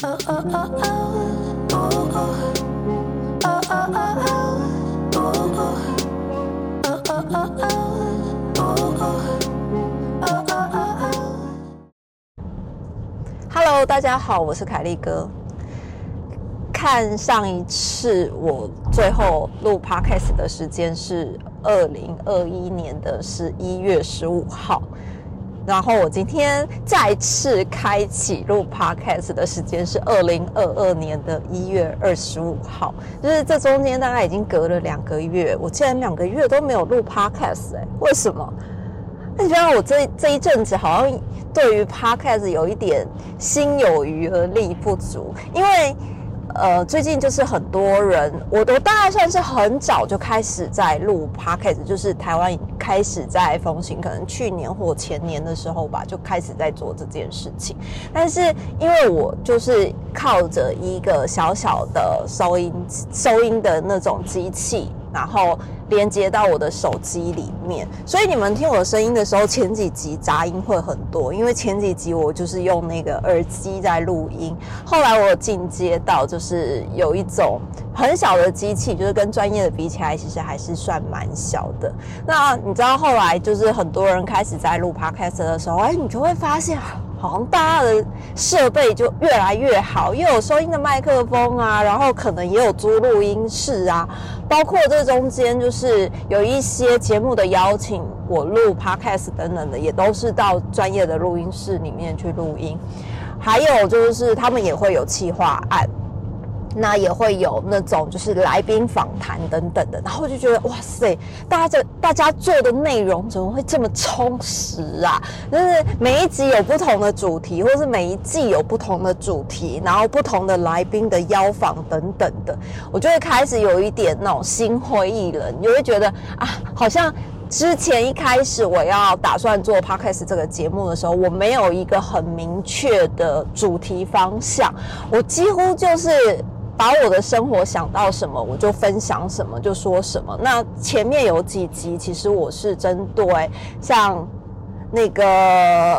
Hello，大家好，我是凯丽哥。看上一次我最后录 Podcast 的时间是二零二一年的十一月十五号。然后我今天再次开启录 podcast 的时间是二零二二年的一月二十五号，就是这中间大概已经隔了两个月，我竟然两个月都没有录 podcast 哎，为什么？那你觉得我这这一阵子好像对于 podcast 有一点心有余而力不足，因为。呃，最近就是很多人，我我大概算是很早就开始在录 podcast，就是台湾开始在风行，可能去年或前年的时候吧，就开始在做这件事情。但是因为我就是靠着一个小小的收音收音的那种机器。然后连接到我的手机里面，所以你们听我的声音的时候，前几集杂音会很多，因为前几集我就是用那个耳机在录音。后来我进阶到就是有一种很小的机器，就是跟专业的比起来，其实还是算蛮小的。那你知道后来就是很多人开始在录 podcast 的时候，哎，你就会发现。好像大家的设备就越来越好，又有收音的麦克风啊，然后可能也有租录音室啊，包括这中间就是有一些节目的邀请，我录 podcast 等等的，也都是到专业的录音室里面去录音，还有就是他们也会有企划案。那也会有那种就是来宾访谈等等的，然后就觉得哇塞，大家这大家做的内容怎么会这么充实啊？就是每一集有不同的主题，或是每一季有不同的主题，然后不同的来宾的邀访等等的，我就会开始有一点那种心灰意冷，你会觉得啊，好像之前一开始我要打算做 podcast 这个节目的时候，我没有一个很明确的主题方向，我几乎就是。把我的生活想到什么，我就分享什么，就说什么。那前面有几集，其实我是针对像那个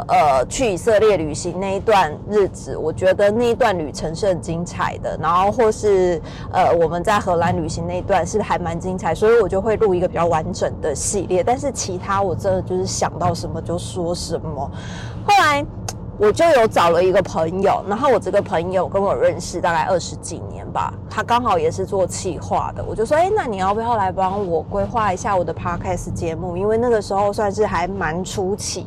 呃去以色列旅行那一段日子，我觉得那一段旅程是很精彩的。然后或是呃我们在荷兰旅行那一段是还蛮精彩，所以我就会录一个比较完整的系列。但是其他我真的就是想到什么就说什么。后来。我就有找了一个朋友，然后我这个朋友跟我认识大概二十几年吧，他刚好也是做企划的，我就说，哎，那你要不要来帮我规划一下我的 podcast 节目？因为那个时候算是还蛮初期，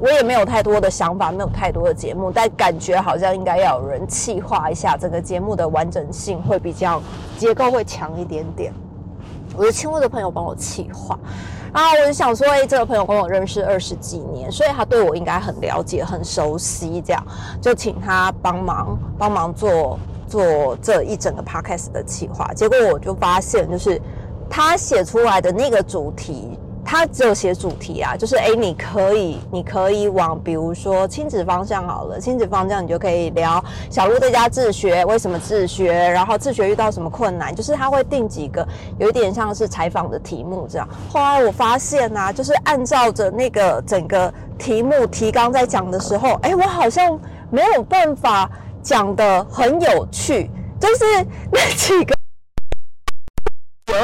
我也没有太多的想法，没有太多的节目，但感觉好像应该要有人企划一下整个节目的完整性会比较结构会强一点点。我就请我的朋友帮我企划。啊，我就想说，哎，这个朋友跟我认识二十几年，所以他对我应该很了解、很熟悉，这样就请他帮忙帮忙做做这一整个 podcast 的企划。结果我就发现，就是他写出来的那个主题。他只有写主题啊，就是哎，你可以，你可以往比如说亲子方向好了，亲子方向你就可以聊小鹿在家自学，为什么自学，然后自学遇到什么困难，就是他会定几个有一点像是采访的题目这样。后来我发现呐，就是按照着那个整个题目提纲在讲的时候，哎，我好像没有办法讲的很有趣，就是那几个。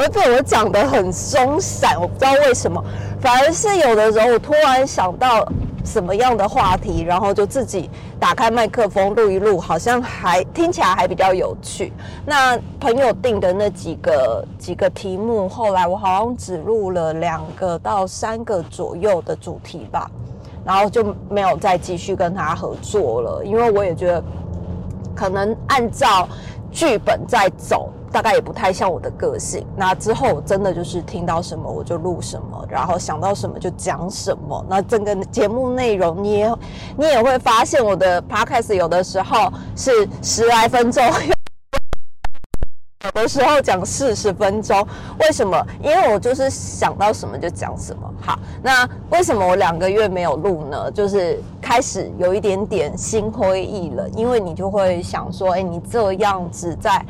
而被我讲的很松散，我不知道为什么，反而是有的时候我突然想到什么样的话题，然后就自己打开麦克风录一录，好像还听起来还比较有趣。那朋友定的那几个几个题目，后来我好像只录了两个到三个左右的主题吧，然后就没有再继续跟他合作了，因为我也觉得可能按照剧本在走。大概也不太像我的个性。那之后真的就是听到什么我就录什么，然后想到什么就讲什么。那整个节目内容，你也你也会发现，我的 podcast 有的时候是十来分钟，有的时候讲四十分钟。为什么？因为我就是想到什么就讲什么。好，那为什么我两个月没有录呢？就是开始有一点点心灰意冷，因为你就会想说，哎，你这样子在。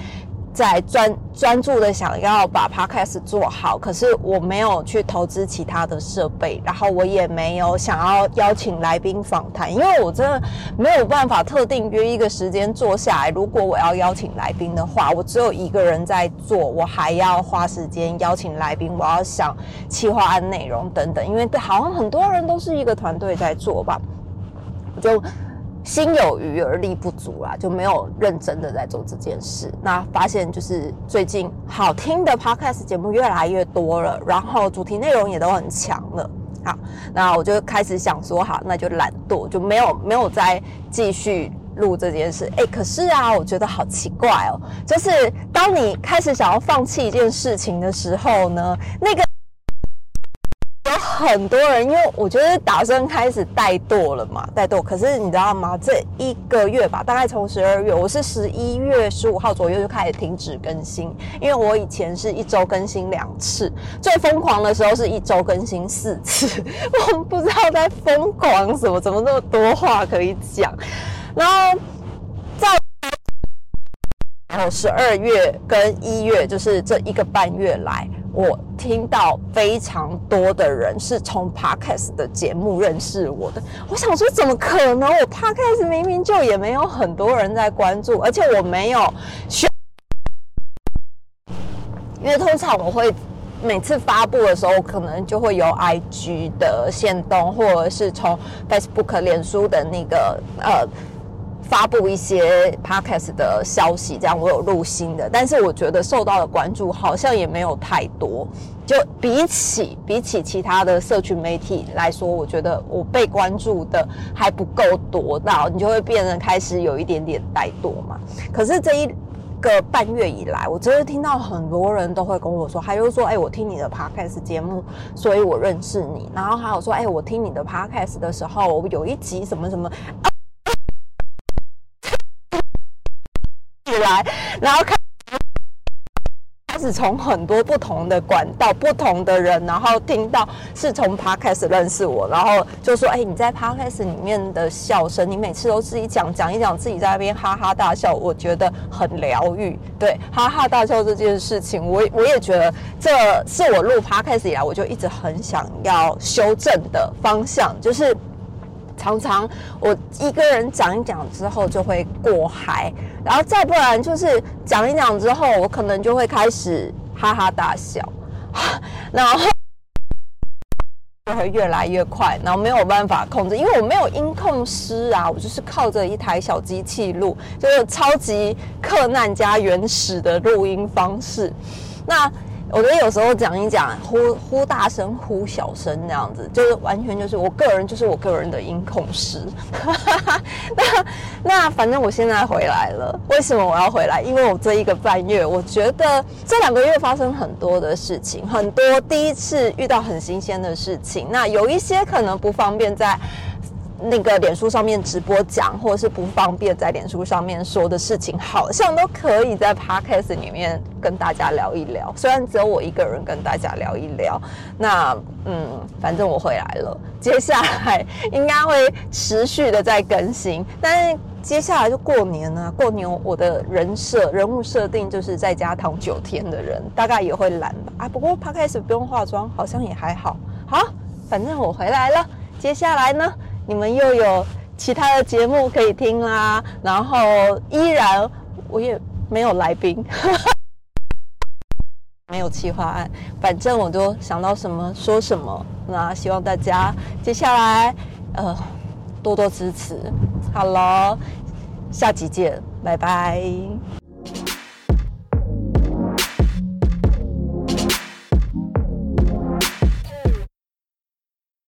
在专专注的想要把 podcast 做好，可是我没有去投资其他的设备，然后我也没有想要邀请来宾访谈，因为我真的没有办法特定约一个时间坐下来。如果我要邀请来宾的话，我只有一个人在做，我还要花时间邀请来宾，我要想企划案内容等等，因为好像很多人都是一个团队在做吧，就。心有余而力不足啦，就没有认真的在做这件事。那发现就是最近好听的 podcast 节目越来越多了，然后主题内容也都很强了。好，那我就开始想说，好，那就懒惰，就没有没有再继续录这件事。哎，可是啊，我觉得好奇怪哦，就是当你开始想要放弃一件事情的时候呢，那个。很多人，因为我觉得打算开始怠惰了嘛，怠惰。可是你知道吗？这一个月吧，大概从十二月，我是十一月十五号左右就开始停止更新，因为我以前是一周更新两次，最疯狂的时候是一周更新四次，我不知道在疯狂什么，怎么那么多话可以讲。然后在然后十二月跟一月，就是这一个半月来。我听到非常多的人是从 podcast 的节目认识我的，我想说怎么可能？我 podcast 明明就也没有很多人在关注，而且我没有选，因为通常我会每次发布的时候，可能就会有 IG 的线动，或者是从 Facebook 脸书的那个呃。发布一些 podcast 的消息，这样我有录新的，但是我觉得受到的关注好像也没有太多。就比起比起其他的社群媒体来说，我觉得我被关注的还不够多，到你就会变得开始有一点点怠惰嘛。可是这一个半月以来，我真的听到很多人都会跟我说，他就说：“哎，我听你的 podcast 节目，所以我认识你。”然后还有说：“哎，我听你的 podcast 的时候，有一集什么什么。”来，然后开开始从很多不同的管道、不同的人，然后听到是从 podcast 认识我，然后就说：“哎，你在 podcast 里面的笑声，你每次都自己讲讲一讲，自己在那边哈哈大笑，我觉得很疗愈。”对，哈哈大笑这件事情，我我也觉得这是我录 podcast 以来，我就一直很想要修正的方向，就是。常常我一个人讲一讲之后就会过嗨，然后再不然就是讲一讲之后，我可能就会开始哈哈大笑，然后就会越来越快，然后没有办法控制，因为我没有音控师啊，我就是靠着一台小机器录，就是超级克难加原始的录音方式，那。我觉得有时候讲一讲，呼呼大声，呼小声那样子，就是完全就是我个人，就是我个人的音控师。那那反正我现在回来了，为什么我要回来？因为我这一个半月，我觉得这两个月发生很多的事情，很多第一次遇到很新鲜的事情。那有一些可能不方便在。那个脸书上面直播讲，或者是不方便在脸书上面说的事情，好像都可以在 Podcast 里面跟大家聊一聊。虽然只有我一个人跟大家聊一聊，那嗯，反正我回来了。接下来应该会持续的在更新，但是接下来就过年啊。过年我的人设人物设定就是在家躺九天的人，大概也会懒吧。啊，不过 Podcast 不用化妆，好像也还好。好，反正我回来了。接下来呢？你们又有其他的节目可以听啦，然后依然我也没有来宾，没有企划案，反正我就想到什么说什么。那希望大家接下来呃多多支持。好了，下集见，拜拜。